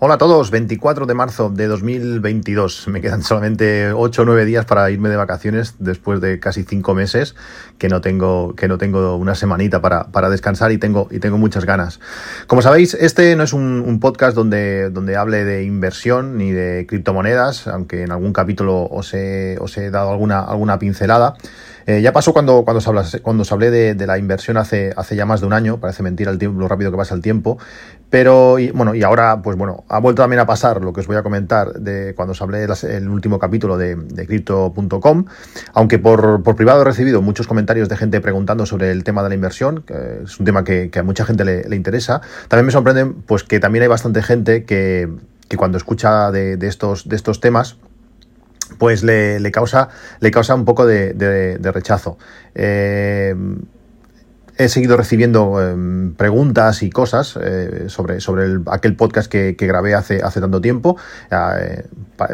Hola a todos, 24 de marzo de 2022. Me quedan solamente 8 o 9 días para irme de vacaciones después de casi 5 meses que no tengo, que no tengo una semanita para, para descansar y tengo, y tengo muchas ganas. Como sabéis, este no es un, un, podcast donde, donde hable de inversión ni de criptomonedas, aunque en algún capítulo os he, os he dado alguna, alguna pincelada. Eh, ya pasó cuando, cuando, os, cuando hablé de, la inversión hace, hace ya más de un año, parece mentira el tiempo, lo rápido que pasa el tiempo, pero y, bueno, y ahora, pues bueno, ha vuelto también a pasar lo que os voy a comentar de cuando os hablé el último capítulo de, Crypto.com, aunque por, privado he recibido muchos comentarios de gente preguntando sobre el tema de la inversión, que es un tema que, a mucha gente le, interesa. También me sorprende pues que también hay bastante gente que, que cuando escucha de, estos, de estos temas, pues le, le, causa, le causa un poco de, de, rechazo. Eh, he seguido recibiendo eh, preguntas y cosas eh, sobre, sobre el, aquel podcast que, grabé hace, hace tanto tiempo. Eh,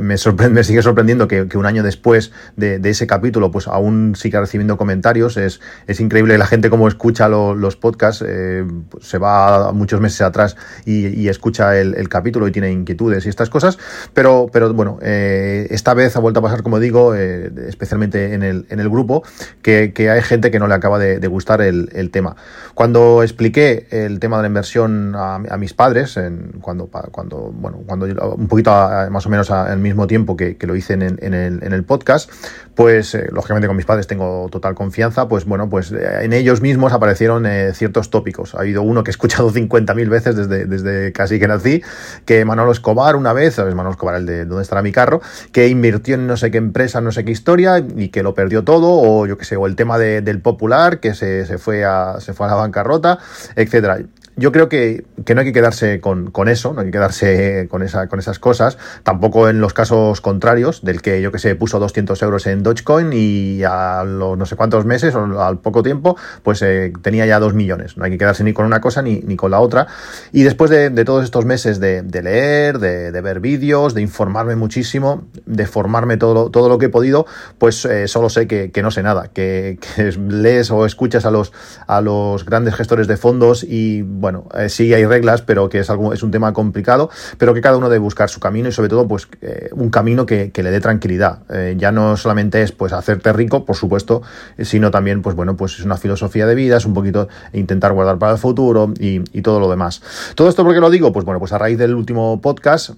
me, sorprende, sigue sorprendiendo que, un año después de, ese capítulo, pues aún siga recibiendo comentarios. Es, es increíble la gente como escucha lo, los podcasts, eh, se va muchos meses atrás y, escucha el, capítulo y tiene inquietudes y estas cosas. Pero, pero bueno, esta vez ha vuelto a pasar, como digo, especialmente en el, en el grupo, que, hay gente que no le acaba de, de gustar el, el tema. Cuando expliqué el tema de la inversión a, mis padres, en, cuando, cuando, bueno, cuando un poquito más o menos al mismo tiempo que, que lo hice en, el, podcast, pues eh, lógicamente con mis padres tengo total confianza, pues bueno, pues eh, en ellos mismos aparecieron eh, ciertos tópicos. Ha habido uno que he escuchado 50.000 veces desde, desde casi que nací, que Manolo Escobar una vez, ¿sabes? Manolo Escobar, el de ¿Dónde estará mi carro? Que invirtió en no sé qué empresa, no sé qué historia y que lo perdió todo, o yo qué sé, o el tema de, del popular, que se, se fue a se fue a la bancarrota, etcétera yo creo que, que, no hay que quedarse con, con, eso, no hay que quedarse con, esa, con esas cosas, tampoco en los casos contrarios, del que yo que sé, puso 200 euros en Dogecoin y a los no sé cuántos meses o al poco tiempo, pues eh, tenía ya 2 millones. No hay que quedarse ni con una cosa ni, ni con la otra. Y después de, todos estos meses de, leer, de, de, ver vídeos, de informarme muchísimo, de formarme todo, todo lo que he podido, pues eh, solo sé que, que, no sé nada, que, que lees o escuchas a los, a los grandes gestores de fondos y bueno, eh, sí hay reglas, pero que es algo, es un tema complicado, pero que cada uno debe buscar su camino y sobre todo, pues, eh, un camino que, que, le dé tranquilidad. Eh, ya no solamente es, pues, hacerte rico, por supuesto, sino también, pues, bueno, pues es una filosofía de vida, es un poquito intentar guardar para el futuro y, y todo lo demás. Todo esto, porque lo digo? Pues bueno, pues a raíz del último podcast,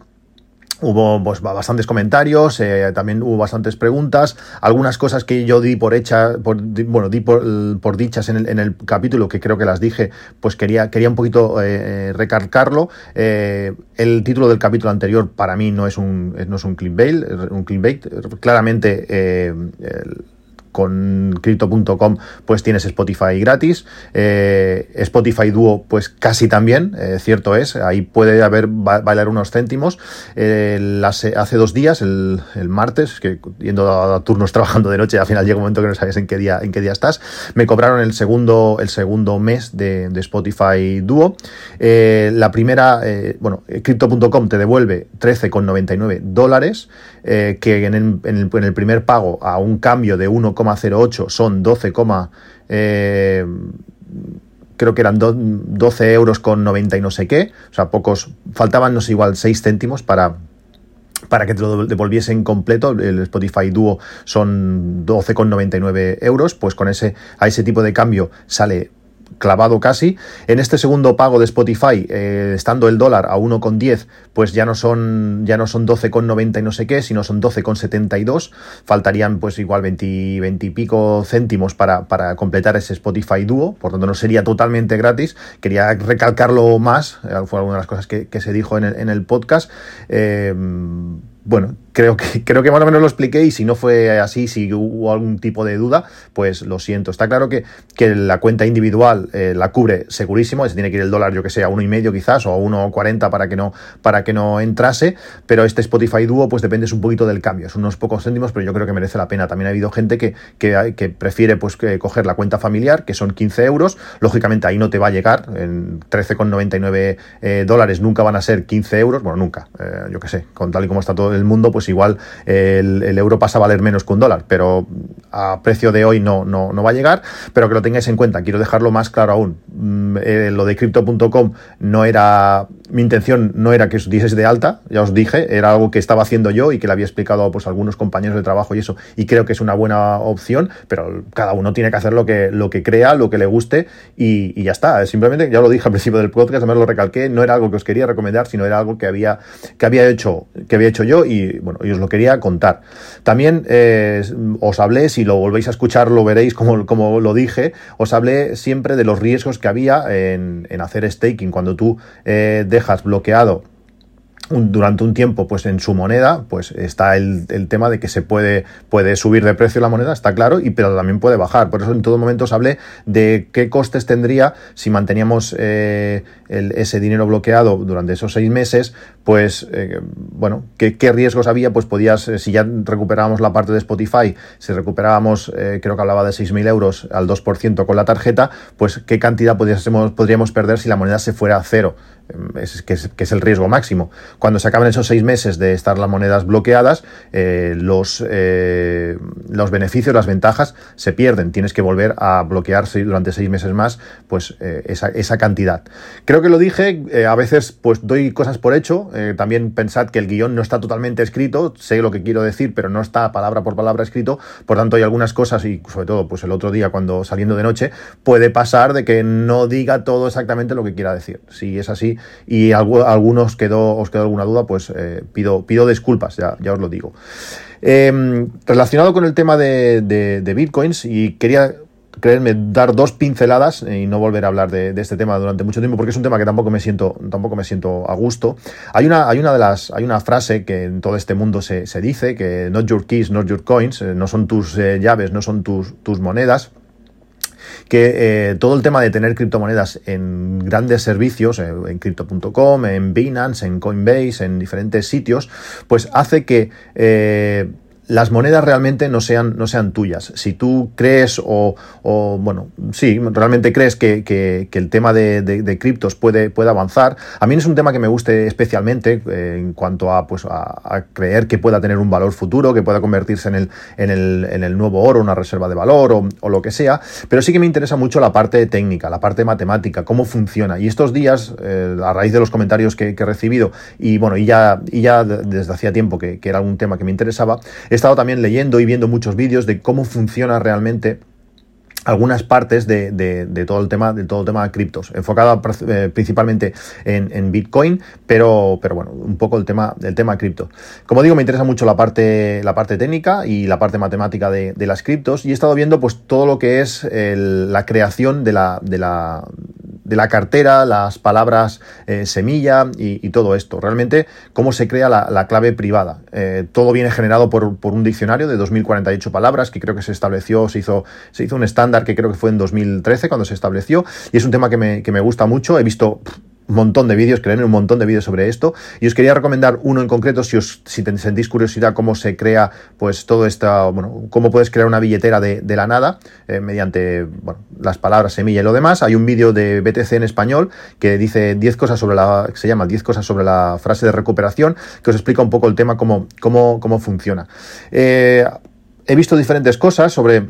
Hubo pues, bastantes comentarios, eh, también hubo bastantes preguntas, algunas cosas que yo di por hecha, por, bueno, di por, dichas en el, en el, capítulo, que creo que las dije, pues quería, quería un poquito eh, recargarlo. Eh, el título del capítulo anterior para mí no es un, no es un clickbait, un clickbait. claramente eh, el, con crypto.com pues tienes Spotify gratis, eh, Spotify Duo pues casi también, eh, cierto es, ahí puede haber bailar unos céntimos. Eh, hace, dos días, el, martes, que yendo a, turnos trabajando de noche, al final llega un momento que no sabes en qué día, en qué día estás, me cobraron el segundo, el segundo mes de, Spotify Duo. La primera, bueno, crypto.com te devuelve 13,99 dólares, que en el, en, el, en el primer pago a un cambio de 1, 0,08 son 12, eh, creo que eran do, 12 euros con 90 y no sé qué, o sea, pocos, faltaban, no sé, igual 6 céntimos para, para que te lo devolviesen completo, el Spotify Duo son 12,99 euros, pues con ese, a ese tipo de cambio sale clavado casi. En este segundo pago de Spotify, eh, estando el dólar a 1,10, pues ya no son ya no son 12,90 y no sé qué, sino son 12,72. Faltarían pues igual 20, 20 y pico céntimos para, para completar ese Spotify Duo, por tanto no sería totalmente gratis. Quería recalcarlo más, eh, fue alguna de las cosas que, se dijo en el, en el podcast. Eh, bueno, creo que, creo que más o menos lo expliqué y si no fue así, si hubo algún tipo de duda, pues lo siento. Está claro que, que la cuenta individual eh, la cubre segurísimo, se tiene que ir el dólar, yo que sé, a uno y medio quizás o a 1,40 para que no para que no entrase, pero este Spotify Duo pues depende un poquito del cambio, es unos pocos céntimos, pero yo creo que merece la pena. También ha habido gente que, que, que prefiere pues coger la cuenta familiar, que son 15 euros, lógicamente ahí no te va a llegar, en 13,99 eh, dólares nunca van a ser 15 euros, bueno, nunca, eh, yo que sé, con tal y como está todo el mundo, pues igual el, el, euro pasa a valer menos que un dólar, pero a precio de hoy no, no, no va a llegar, pero que lo tengáis en cuenta, quiero dejarlo más claro aún. Mm, eh, lo de crypto.com no era, mi intención no era que os dieses de alta, ya os dije, era algo que estaba haciendo yo y que le había explicado pues, a algunos compañeros de trabajo y eso, y creo que es una buena opción, pero cada uno tiene que hacer lo que, lo que crea, lo que le guste y, y ya está. Simplemente, ya lo dije al principio del podcast, además lo recalqué, no era algo que os quería recomendar, sino era algo que había, que había, hecho, que había hecho yo y bueno, y os lo quería contar. También eh, os hablé, si lo volvéis a escuchar lo veréis como, como lo dije, os hablé siempre de los riesgos que había en, en hacer staking. Cuando tú eh, dejas bloqueado durante un tiempo pues en su moneda pues está el, el, tema de que se puede, puede subir de precio la moneda está claro y pero también puede bajar por eso en todo momento os hablé de qué costes tendría si manteníamos eh, ese dinero bloqueado durante esos seis meses pues eh, bueno ¿qué, riesgos había pues podías eh, si ya recuperábamos la parte de Spotify si recuperábamos eh, creo que hablaba de 6.000 euros al 2% con la tarjeta pues qué cantidad podríamos, perder si la moneda se fuera a cero que, es, el riesgo máximo. Cuando se acaban esos seis meses de estar las monedas bloqueadas, los, los beneficios, las ventajas se pierden. Tienes que volver a bloquearse durante seis meses más pues, esa, esa, cantidad. Que lo dije, eh, a veces pues doy cosas por hecho. Eh, también pensad que el guion no está totalmente escrito, sé lo que quiero decir, pero no está palabra por palabra escrito. Por tanto, hay algunas cosas, y sobre todo pues el otro día cuando saliendo de noche, puede pasar de que no diga todo exactamente lo que quiera decir. Si es así, y algunos quedó, os quedó alguna duda, pues eh, pido, pido disculpas, ya, ya os lo digo. Eh, relacionado con el tema de, bitcoins, y quería creerme dar dos pinceladas y no volver a hablar de, este tema durante mucho tiempo porque es un tema que tampoco me siento tampoco me siento a gusto. Hay una hay una de las hay una frase que en todo este mundo se, se dice que not your keys not your coins eh, no son tus eh, llaves no son tus tus monedas que eh, todo el tema de tener criptomonedas en grandes servicios, eh, en crypto.com, en Binance, en Coinbase, en diferentes sitios, pues hace que eh, las monedas realmente no sean, no sean tuyas. Si tú crees o, o bueno, sí, realmente crees que, que, el tema de, de, criptos puede, puede avanzar, a mí es un tema que me guste especialmente eh, en cuanto a, pues, a, a, creer que pueda tener un valor futuro, que pueda convertirse en el, en el, en el nuevo oro, una reserva de valor o, o, lo que sea, pero sí que me interesa mucho la parte técnica, la parte matemática, cómo funciona. Y estos días, eh, a raíz de los comentarios que, que, he recibido, y bueno, y ya, y ya desde hacía tiempo que, que era un tema que me interesaba, estado también leyendo y viendo muchos vídeos de cómo funciona realmente algunas partes de, todo el tema de todo el tema de criptos, enfocada eh, principalmente en, Bitcoin, pero, pero bueno, un poco el tema del tema cripto. Como digo, me interesa mucho la parte, la parte técnica y la parte matemática de, las criptos, y he estado viendo pues todo lo que es el, la creación de la, de la de la cartera, las palabras eh, semilla y, todo esto. Realmente, cómo se crea la, la clave privada. Eh, todo viene generado por, por, un diccionario de 2048 palabras que creo que se estableció, se hizo, se hizo un estándar que creo que fue en 2013 cuando se estableció y es un tema que me, que me gusta mucho. He visto montón de vídeos, créanme, un montón de vídeos sobre esto. Y os quería recomendar uno en concreto, si os si sentís curiosidad cómo se crea, pues todo esto, bueno, cómo puedes crear una billetera de, de la nada, eh, mediante, bueno, las palabras semilla y lo demás. Hay un vídeo de BTC en español que dice 10 cosas sobre la, que se llama 10 cosas sobre la frase de recuperación, que os explica un poco el tema, cómo, cómo, cómo funciona. Eh, he visto diferentes cosas sobre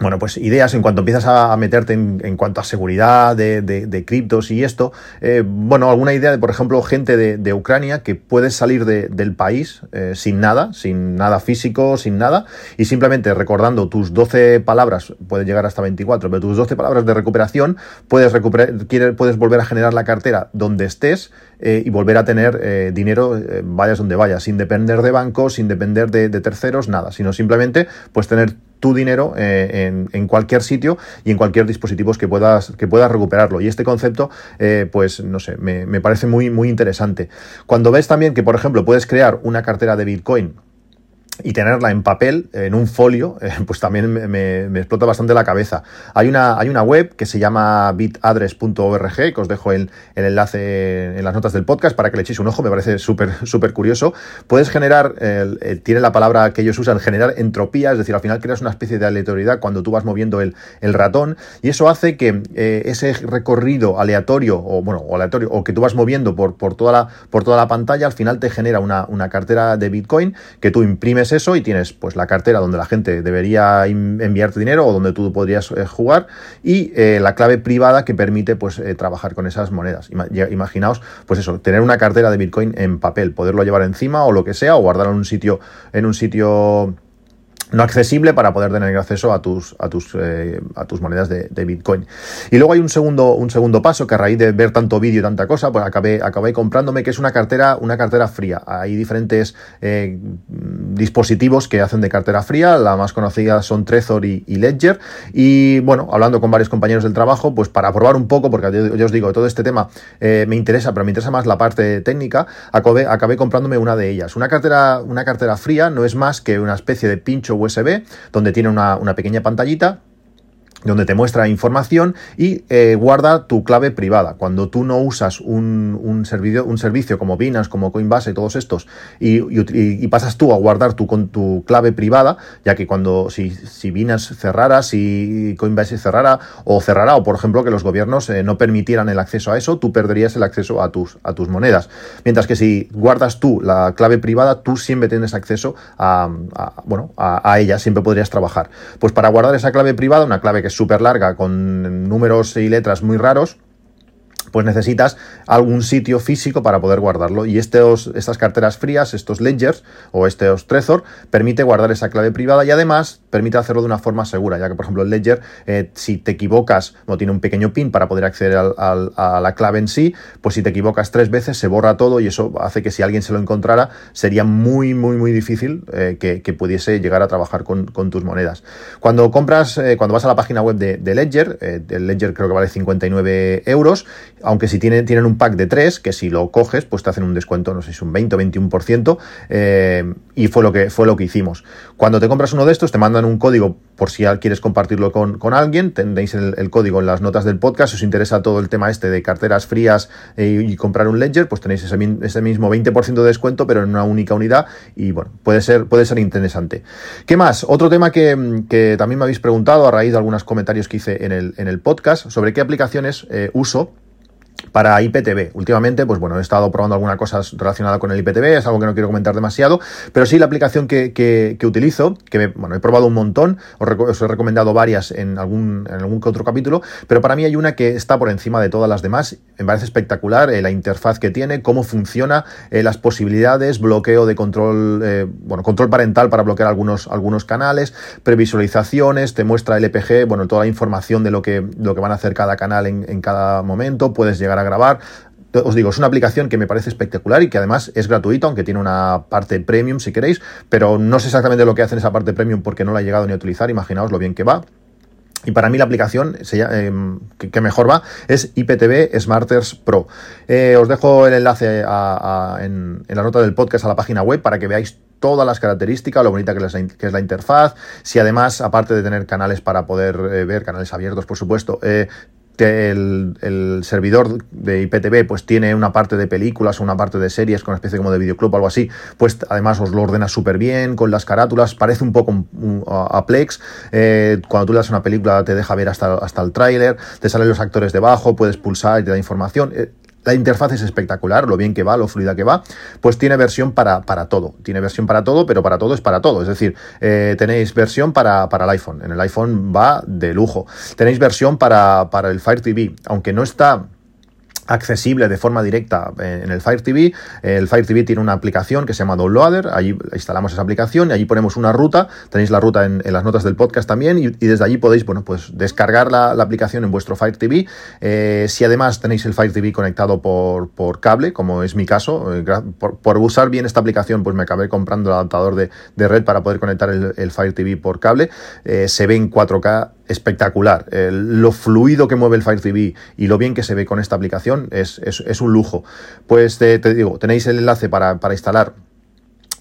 bueno, pues ideas en cuanto empiezas a meterte en, en cuanto a seguridad de, de, de criptos y esto. Eh, bueno, alguna idea de, por ejemplo, gente de, Ucrania que puede salir de, del país eh, sin nada, sin nada físico, sin nada, y simplemente recordando tus 12 palabras, puede llegar hasta 24, pero tus 12 palabras de recuperación, puedes, recuperar, puedes volver a generar la cartera donde estés eh, y volver a tener eh, dinero, vayas donde vayas, sin depender de bancos, sin depender de, de terceros, nada, sino simplemente pues tener tu dinero eh, en, cualquier sitio y en cualquier dispositivo que puedas, que puedas recuperarlo. Y este concepto, eh, pues no sé, me, me parece muy, muy interesante. Cuando ves también que, por ejemplo, puedes crear una cartera de Bitcoin y tenerla en papel, en un folio, eh, pues también me, explota bastante la cabeza. Hay una, hay una web que se llama bitaddress.org, que os dejo el, el, enlace en las notas del podcast para que le echéis un ojo, me parece súper súper curioso. Puedes generar, tiene la palabra que ellos usan, generar entropía, es decir, al final creas una especie de aleatoriedad cuando tú vas moviendo el, el ratón, y eso hace que eh, ese recorrido aleatorio, o bueno, o aleatorio, o que tú vas moviendo por, por, toda, la, por toda la pantalla, al final te genera una, una cartera de Bitcoin que tú imprimes eso y tienes pues la cartera donde la gente debería enviarte dinero o donde tú podrías eh, jugar y eh, la clave privada que permite pues eh, trabajar con esas monedas. Imaginaos pues eso, tener una cartera de Bitcoin en papel, poderlo llevar encima o lo que sea o guardarlo en un sitio en un sitio no accesible para poder tener acceso a tus, a tus, eh, a tus monedas de, Bitcoin. Y luego hay un segundo, un segundo paso que a raíz de ver tanto vídeo y tanta cosa, pues acabé, acabé comprándome, que es una cartera, una cartera fría. Hay diferentes eh, dispositivos que hacen de cartera fría, la más conocida son Trezor y, Ledger. Y bueno, hablando con varios compañeros del trabajo, pues para probar un poco, porque yo, os digo, todo este tema eh, me interesa, pero me interesa más la parte técnica, acabé, acabé comprándome una de ellas. Una cartera, una cartera fría no es más que una especie de pincho USB, donde tiene una, una pequeña pantallita donde te muestra información y eh, guarda tu clave privada. Cuando tú no usas un, un, servicio, un servicio como Binance, como Coinbase y todos estos, y, y, pasas tú a guardar tu, con tu clave privada, ya que cuando si, si Binance cerrara, si Coinbase cerrara o cerrara, o por ejemplo que los gobiernos eh, no permitieran el acceso a eso, tú perderías el acceso a tus, a tus monedas. Mientras que si guardas tú la clave privada, tú siempre tienes acceso a, bueno, a, a ella, siempre podrías trabajar. Pues para guardar esa clave privada, una clave que súper larga con números y letras muy raros, pues necesitas algún sitio físico para poder guardarlo. Y estos, estas carteras frías, estos ledgers o estos Trezor, permite guardar esa clave privada y además permite hacerlo de una forma segura, ya que por ejemplo el ledger, eh, si te equivocas, no tiene un pequeño pin para poder acceder a la clave en sí, pues si te equivocas tres veces se borra todo y eso hace que si alguien se lo encontrara sería muy, muy, muy difícil eh, que, pudiese llegar a trabajar con, tus monedas. Cuando compras, eh, cuando vas a la página web de, Ledger, el Ledger creo que vale 59 euros, aunque si tienen, tienen un pack de 3, que si lo coges, pues te hacen un descuento, no sé si un 20 o 21%, eh, y fue lo, que, fue lo que hicimos. Cuando te compras uno de estos, te mandan un código por si quieres compartirlo con, alguien, tendréis el, código en las notas del podcast, si os interesa todo el tema este de carteras frías eh, y, comprar un ledger, pues tenéis ese, mismo 20% de descuento, pero en una única unidad, y bueno, puede ser, puede ser interesante. ¿Qué más? Otro tema que, también me habéis preguntado a raíz de algunos comentarios que hice en el, en el podcast, sobre qué aplicaciones eh, uso para IPTV. Últimamente, pues bueno, he estado probando alguna cosa relacionada con el IPTV, es algo que no quiero comentar demasiado, pero sí la aplicación que, que, utilizo, que bueno, he probado un montón, os, he recomendado varias en algún, en algún otro capítulo, pero para mí hay una que está por encima de todas las demás, me parece espectacular eh, la interfaz que tiene, cómo funciona, eh, las posibilidades, bloqueo de control, eh, bueno, control parental para bloquear algunos, algunos canales, previsualizaciones, te muestra el EPG, bueno, toda la información de lo que, lo que van a hacer cada canal en, en cada momento, puedes llegar a grabar. Os digo, es una aplicación que me parece espectacular y que además es gratuita, aunque tiene una parte premium si queréis, pero no sé exactamente lo que hace en esa parte premium porque no la he llegado ni a utilizar, imaginaos lo bien que va. Y para mí la aplicación em, que, mejor va es IPTV Smarters Pro. Eh, os dejo el enlace en, la nota del podcast a la página web para que veáis todas las características, lo bonita que es, la, interfaz, si además, aparte de tener canales para poder eh, ver, canales abiertos por supuesto, eh, el, servidor de IPTV pues tiene una parte de películas o una parte de series con una especie como de videoclub o algo así, pues además os lo ordena súper bien con las carátulas, parece un poco a, Plex, eh, cuando tú le das una película te deja ver hasta, hasta el tráiler, te salen los actores debajo, puedes pulsar y te da información. Eh, la interfaz es espectacular, lo bien que va, lo fluida que va, pues tiene versión para, para todo. Tiene versión para todo, pero para todo es para todo. Es decir, eh, tenéis versión para, para, el iPhone. En el iPhone va de lujo. Tenééis versión para, para el Fire TV, aunque no está accesible de forma directa en el Fire TV. El Fire TV tiene una aplicación que se llama Downloader, allí instalamos esa aplicación y allí ponemos una ruta, tenéis la ruta en, las notas del podcast también y, desde allí podéis, bueno, pues descargar la, aplicación en vuestro Fire TV. Eh, si además tenéis el Fire TV conectado por, cable, como es mi caso, eh, por, usar bien esta aplicación, pues me acabé comprando el adaptador de, red para poder conectar el, Fire TV por cable. Eh, se ve en 4K espectacular. lo fluido que mueve el Fire TV y lo bien que se ve con esta aplicación es, un lujo. Pues te, digo, tenéis el enlace para, instalar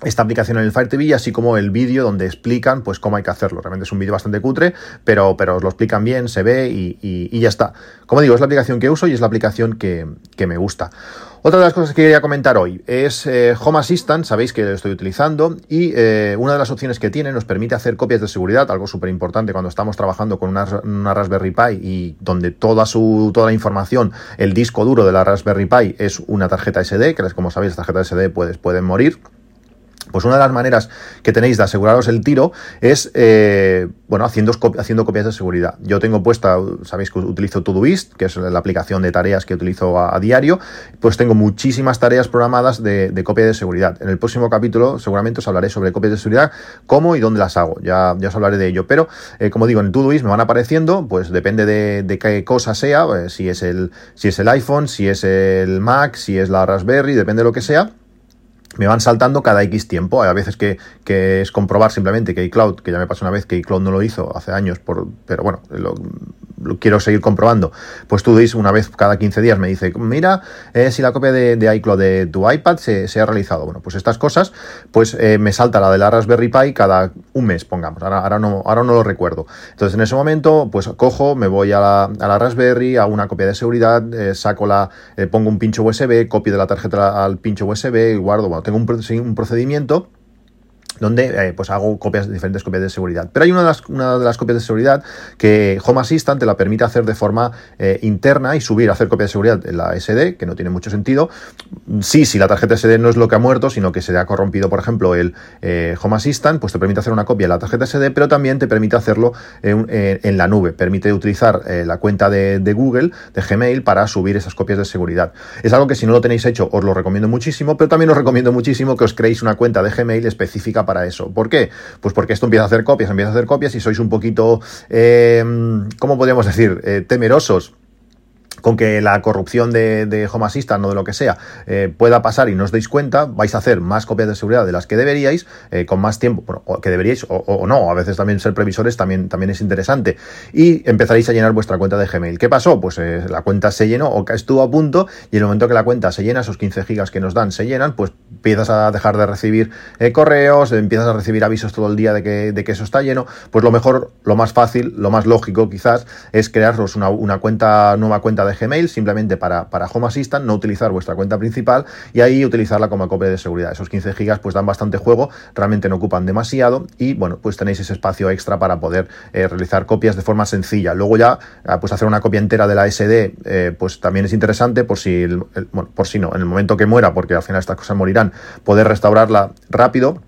esta aplicación en el Fire TV, así como el vídeo donde explican pues cómo hay que hacerlo. Realmente es un vídeo bastante cutre, pero, pero os lo explican bien, se ve y, ya está. Como digo, es la aplicación que uso y es la aplicación que, que me gusta. Otra de las cosas que quería comentar hoy es eh, Home Assistant, sabéis que lo estoy utilizando y eh, una de las opciones que tiene nos permite hacer copias de seguridad, algo súper importante cuando estamos trabajando con una, Raspberry Pi y donde toda, su, toda la información, el disco duro de la Raspberry Pi es una tarjeta SD, que como sabéis las tarjetas SD puedes, pueden morir. Pues una de las maneras que tenéis de aseguraros el tiro es, eh, bueno, haciendo, haciendo copias de seguridad. Yo tengo puesta, sabéis que utilizo Todoist, que es la aplicación de tareas que utilizo a, diario, pues tengo muchísimas tareas programadas de, copia de seguridad. En el próximo capítulo seguramente os hablaré sobre copias de seguridad, cómo y dónde las hago. Ya, os hablaré de ello. Pero, eh, como digo, en Todoist me van apareciendo, pues depende de, qué cosa sea, eh, si, es el, si es el iPhone, si es el Mac, si es la Raspberry, depende de lo que sea me van saltando cada X tiempo. Hay veces que, que, es comprobar simplemente que iCloud, que ya me pasó una vez que iCloud no lo hizo hace años, por, pero bueno, lo, quiero seguir comprobando, pues tú dices una vez cada 15 días me dice, mira eh, si la copia de, iCloud de tu iPad se, ha realizado. Bueno, pues estas cosas, pues eh, me salta la de la Raspberry Pi cada un mes, pongamos, ahora, ahora, no, ahora no lo recuerdo. Entonces en ese momento, pues cojo, me voy a la, a la Raspberry, hago una copia de seguridad, eh, saco la, pongo un pincho USB, copio de la tarjeta al pincho USB, guardo, bueno, tengo un, procedimiento donde eh, pues hago copias, diferentes copias de seguridad. Pero hay una de, las, una de las copias de seguridad que Home Assistant te la permite hacer de forma eh, interna y subir, hacer copias de seguridad en la SD, que no tiene mucho sentido. Sí, si la tarjeta SD no es lo que ha muerto, sino que se ha corrompido, por ejemplo, el eh, Home Assistant, pues te permite hacer una copia de la tarjeta SD, pero también te permite hacerlo en, la nube. Permite utilizar la cuenta de, Google, de Gmail, para subir esas copias de seguridad. Es algo que si no lo tenéis hecho, os lo recomiendo muchísimo, pero también os recomiendo muchísimo que os creéis una cuenta de Gmail específica para eso. ¿Por qué? Pues porque esto empieza a hacer copias, empieza a hacer copias y sois un poquito, eh, ¿cómo podríamos decir?, eh, temerosos con que la corrupción de, de Home Assistant o de lo que sea eh, pueda pasar y no os deis cuenta, vais a hacer más copias de seguridad de las que deberíais, eh, con más tiempo, bueno, que deberíais o, no, a veces también ser previsores también, también es interesante, y empezaréis a llenar vuestra cuenta de Gmail. ¿Qué pasó? Pues eh, la cuenta se llenó o estuvo a punto y en el momento que la cuenta se llena, esos 15 gigas que nos dan se llenan, pues empiezas a dejar de recibir correos, empiezas a recibir avisos todo el día de que, de que, eso está lleno, pues lo mejor, lo más fácil, lo más lógico quizás es crearos una, una cuenta, nueva cuenta de Gmail simplemente para, para Home Assistant, no utilizar vuestra cuenta principal y ahí utilizarla como copia de seguridad. Esos 15 gigas pues dan bastante juego, realmente no ocupan demasiado y bueno, pues tenéis ese espacio extra para poder eh, realizar copias de forma sencilla. Luego ya, ah, pues hacer una copia entera de la SD, eh, pues también es interesante por si, bueno, por si no, en el momento que muera, porque al final estas cosas morirán, poder restaurarla rápido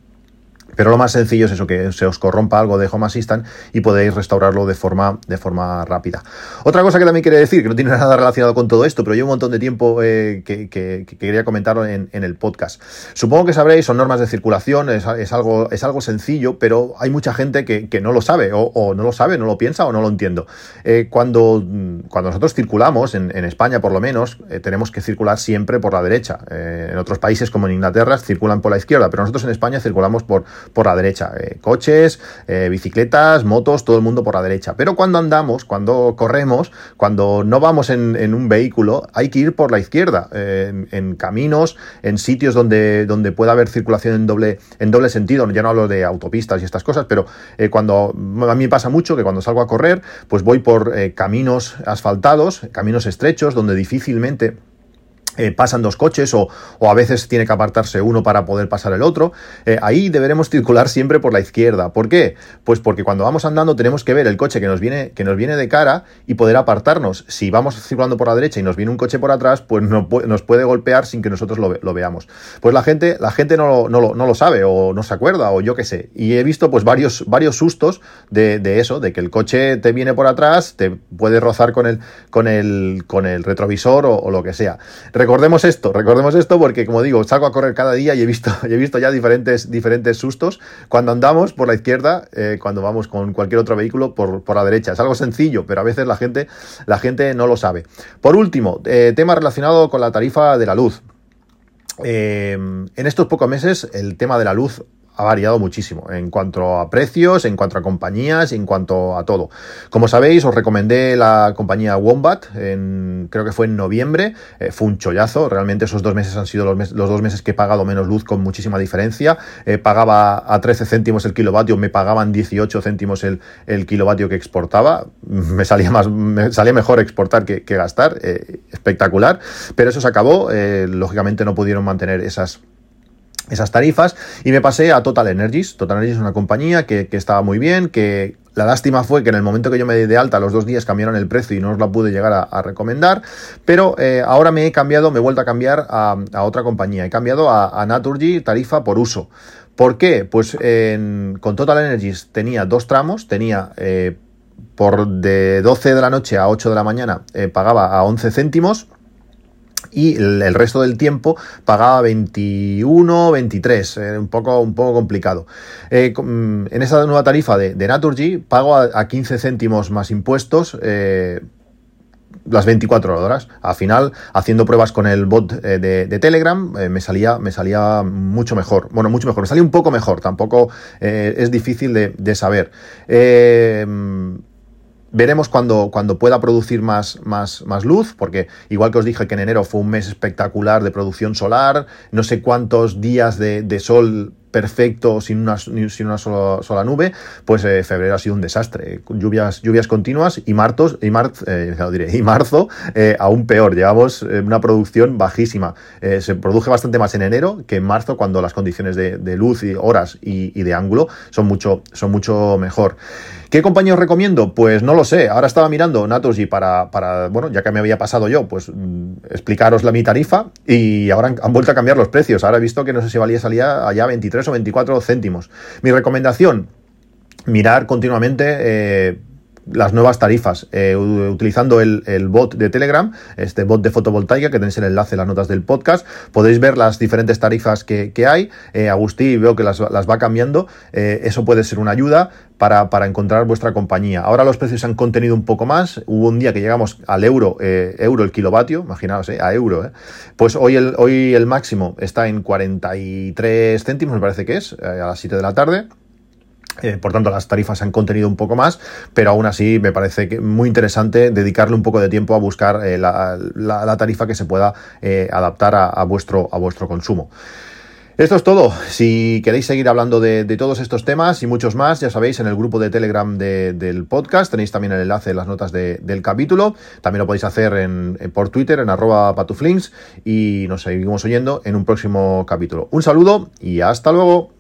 pero lo más sencillo es eso, que se os corrompa algo de Home Assistant y podéis restaurarlo de forma, de forma rápida. Otra cosa que también quería decir, que no tiene nada relacionado con todo esto, pero llevo un montón de tiempo eh, que, quería comentarlo en, el podcast. Supongo que sabréis, son normas de circulación, es, algo, es algo sencillo, pero hay mucha gente que, no lo sabe, o, no lo sabe, no lo piensa o no lo entiendo. Eh, cuando, cuando nosotros circulamos, en, España por lo menos, eh, tenemos que circular siempre por la derecha. en otros países como en Inglaterra circulan por la izquierda, pero nosotros en España circulamos por por la derecha. Eh, coches, eh, bicicletas, motos, todo el mundo por la derecha. Pero cuando andamos, cuando corremos, cuando no vamos en, un vehículo, hay que ir por la izquierda, eh, en, caminos, en sitios donde, donde pueda haber circulación en doble, en doble sentido. Ya no hablo de autopistas y estas cosas, pero cuando a mí pasa mucho que cuando salgo a correr, pues voy por caminos asfaltados, caminos estrechos, donde difícilmente eh, pasan dos coches o, o, a veces tiene que apartarse uno para poder pasar el otro, eh, ahí deberemos circular siempre por la izquierda. ¿Por qué? Pues porque cuando vamos andando tenemos que ver el coche que nos viene, que nos viene de cara y poder apartarnos. Si vamos circulando por la derecha y nos viene un coche por atrás, pues no, nos puede golpear sin que nosotros lo, veamos. Pues la gente, la gente no, no, no, lo sabe o no se acuerda o yo qué sé. Y he visto pues varios, varios sustos de, de, eso, de que el coche te viene por atrás, te puede rozar con el, con el, con el retrovisor o lo que sea recordemos esto, recordemos esto porque, como digo, salgo a correr cada día y he visto, he visto ya diferentes, diferentes sustos cuando andamos por la izquierda, eh, cuando vamos con cualquier otro vehículo por, por, la derecha. Es algo sencillo, pero a veces la gente, la gente no lo sabe. Por último, eh, tema relacionado con la tarifa de la luz. Eh, en estos pocos meses el tema de la luz ha variado muchísimo en cuanto a precios, en cuanto a compañías, en cuanto a todo. Como sabéis, os recomendé la compañía Wombat, en, creo que fue en noviembre, eh, fue un chollazo, realmente esos dos meses han sido los, dos meses que he pagado menos luz con muchísima diferencia, eh, pagaba a 13 céntimos el kilovatio, me pagaban 18 céntimos el, kilovatio que exportaba, me salía, más, me salía mejor exportar que, gastar, eh, espectacular, pero eso se acabó, lógicamente no pudieron mantener esas esas tarifas y me pasé a Total Energies. Total Energies es una compañía que, estaba muy bien, que la lástima fue que en el momento que yo me di de alta, los dos días cambiaron el precio y no os la pude llegar a, recomendar, pero eh, ahora me he cambiado, me he vuelto a cambiar a, otra compañía. He cambiado a, Naturgy tarifa por uso. ¿Por qué? Pues con Total Energies tenía dos tramos, tenía... Eh, por de 12 de la noche a 8 de la mañana eh, pagaba a 11 céntimos y el, resto del tiempo pagaba 21, 23, eh, un, poco, un poco complicado. Eh, en esa nueva tarifa de, Naturgy pago a, a, 15 céntimos más impuestos. Eh, las 24 horas. Al final, haciendo pruebas con el bot de, de Telegram, eh, me, salía, me salía mucho mejor. Bueno, mucho mejor. Me salía un poco mejor. Tampoco eh, es difícil de, saber. Eh, Veremos cuando, cuando pueda producir más, más, más luz, porque igual que os dije que en enero fue un mes espectacular de producción solar, no sé cuántos días de, de sol perfecto sin una, sin una sola, nube, pues eh, febrero ha sido un desastre. Lluvias, lluvias continuas y, martos, y, mar, eh, diré, y marzo eh, aún peor. Llevamos una producción bajísima. Se produce bastante más en enero que en marzo cuando las condiciones de, luz y horas y, de ángulo son mucho, son mucho mejor. ¿Qué compañía os recomiendo? Pues no lo sé. Ahora estaba mirando Naturgy para, para, bueno, ya que me había pasado yo, pues mm, explicaros la mi tarifa y ahora han, han, vuelto a cambiar los precios. Ahora he visto que no sé si valía salía allá 23 o 24 céntimos. Mi recomendación, mirar continuamente eh, las nuevas tarifas eh, utilizando el, el, bot de Telegram, este bot de fotovoltaica, que tenéis el enlace en las notas del podcast. Podéis ver las diferentes tarifas que, que hay. Eh, Agustí veo que las, las va cambiando. Eh, eso puede ser una ayuda para, para, encontrar vuestra compañía. Ahora los precios se han contenido un poco más. Hubo un día que llegamos al euro, euro el kilovatio, imaginaos, a euro. Pues hoy el, hoy el máximo está en 43 céntimos, me parece que es, a las 7 de la tarde. Eh, por tanto, las tarifas han contenido un poco más, pero aún así me parece que muy interesante dedicarle un poco de tiempo a buscar eh, la, tarifa que se pueda eh, adaptar a, vuestro, a vuestro consumo. Esto es todo. Si queréis seguir hablando de, todos estos temas y muchos más, ya sabéis, en el grupo de Telegram de, del podcast tenéis también el enlace en las notas de, del capítulo. También lo podéis hacer en, en, por Twitter, en arroba patuflinks, y nos seguimos oyendo en un próximo capítulo. Un saludo y hasta luego.